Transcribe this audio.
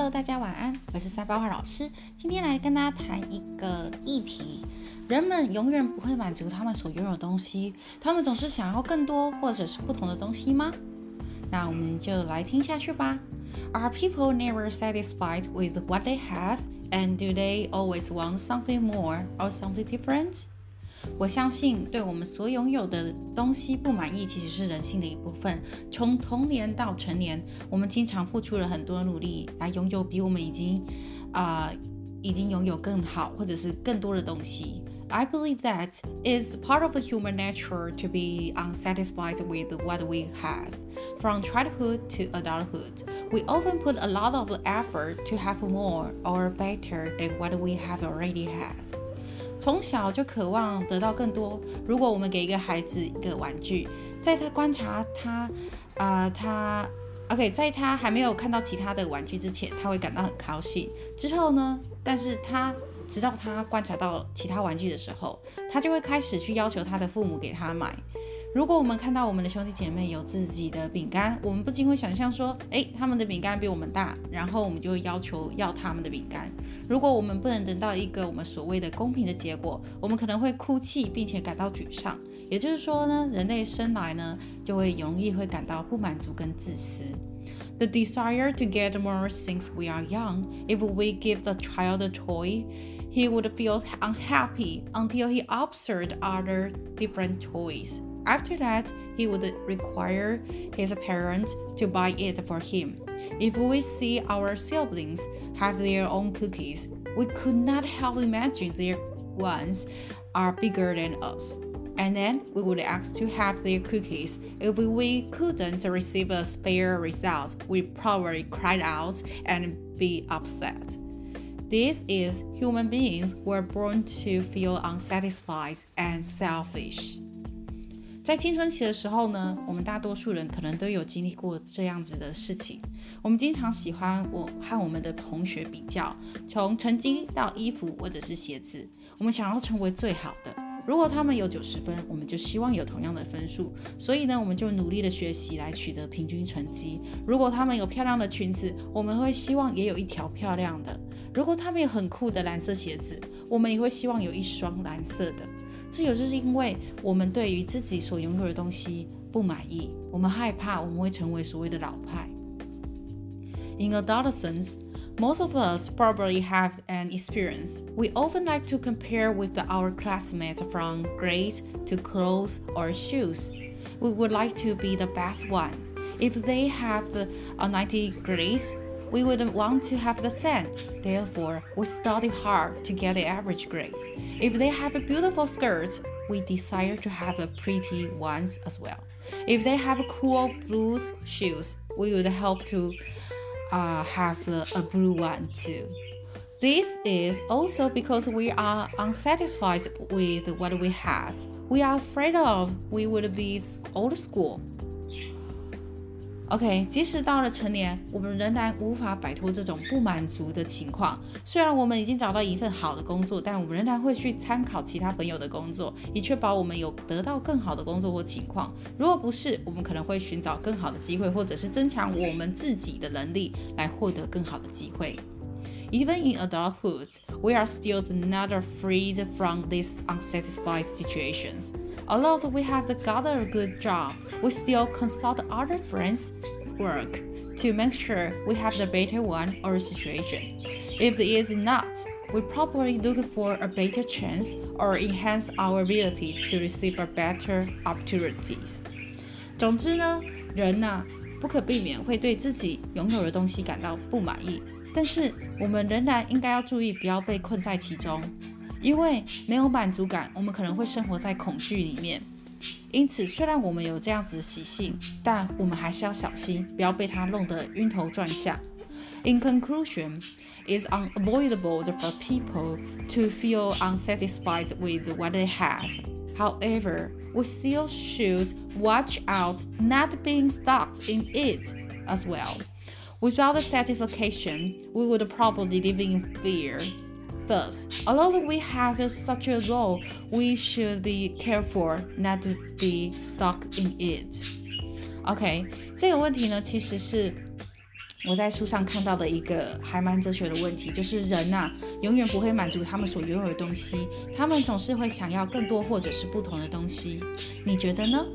Hello，大家晚安，我是三八花老师。今天来跟大家谈一个议题：人们永远不会满足他们所拥有的东西，他们总是想要更多或者是不同的东西吗？那我们就来听下去吧。Are people never satisfied with what they have, and do they always want something more or something different? 我相信，对我们所拥有的东西不满意，其实是人性的一部分。从童年到成年，我们经常付出了很多努力来拥有比我们已经啊已经拥有更好或者是更多的东西。I believe that is part of the human nature to be unsatisfied with what we have. From childhood to adulthood, we often put a lot of effort to have more or better than what we have already have. 从小就渴望得到更多。如果我们给一个孩子一个玩具，在他观察他，啊，他，OK，在他还没有看到其他的玩具之前，他会感到很高兴。之后呢？但是他直到他观察到其他玩具的时候，他就会开始去要求他的父母给他买。如果我们看到我们的兄弟姐妹有自己的饼干，我们不禁会想象说，诶，他们的饼干比我们大，然后我们就会要求要他们的饼干。如果我们不能等到一个我们所谓的公平的结果，我们可能会哭泣，并且感到沮丧。也就是说呢，人类生来呢，就会容易会感到不满足跟自私。The desire to get more since we are young. If we give the child a toy, he would feel unhappy until he observed other different toys. After that, he would require his parents to buy it for him. If we see our siblings have their own cookies, we could not help imagine their ones are bigger than us. And then we would ask to have their cookies. If we couldn't receive a fair result, we probably cried out and be upset. This is human beings were born to feel unsatisfied and selfish. 在青春期的时候呢，我们大多数人可能都有经历过这样子的事情。我们经常喜欢我和我们的同学比较，从成绩到衣服或者是鞋子，我们想要成为最好的。如果他们有九十分，我们就希望有同样的分数。所以呢，我们就努力的学习来取得平均成绩。如果他们有漂亮的裙子，我们会希望也有一条漂亮的。如果他们有很酷的蓝色鞋子，我们也会希望有一双蓝色的。这有就是因为我们对于自己所拥有的东西不满意，我们害怕我们会成为所谓的老派。In adolescence, most of us probably have an experience. We often like to compare with our classmates from grades to clothes or shoes. We would like to be the best one. If they have the 90 grades, we wouldn't want to have the same. Therefore, we study hard to get the average grade. If they have a beautiful skirts, we desire to have a pretty ones as well. If they have cool blue shoes, we would help to uh, have a, a blue one too. This is also because we are unsatisfied with what we have. We are afraid of we would be old school OK，即使到了成年，我们仍然无法摆脱这种不满足的情况。虽然我们已经找到一份好的工作，但我们仍然会去参考其他朋友的工作，以确保我们有得到更好的工作或情况。如果不是，我们可能会寻找更好的机会，或者是增强我们自己的能力来获得更好的机会。Even in adulthood, we are still not freed from these unsatisfied situations. Although we have got a good job, we still consult other friends' work to make sure we have the better one or situation. If it is not, we probably look for a better chance or enhance our ability to receive a better opportunities. 总之呢，人呢、不可避免会对自己拥有的东西感到不满意。 但是我们仍然应该要注意，不要被困在其中，因为没有满足感，我们可能会生活在恐惧里面。因此，虽然我们有这样子的习性，但我们还是要小心，不要被它弄得晕头转向。In conclusion, it's unavoidable for people to feel unsatisfied with what they have. However, we still should watch out not being stuck in it as well. Without the satisfaction, we would probably live in fear. Thus, although we have such a goal, we should be careful not to be stuck in it. OK，这个问题呢，其实是 我在书上看到的一个还蛮哲学的问题，就是人呐、永远不会满足他们所拥有的东西，他们总是会想要更多或者是不同的东西。你觉得呢？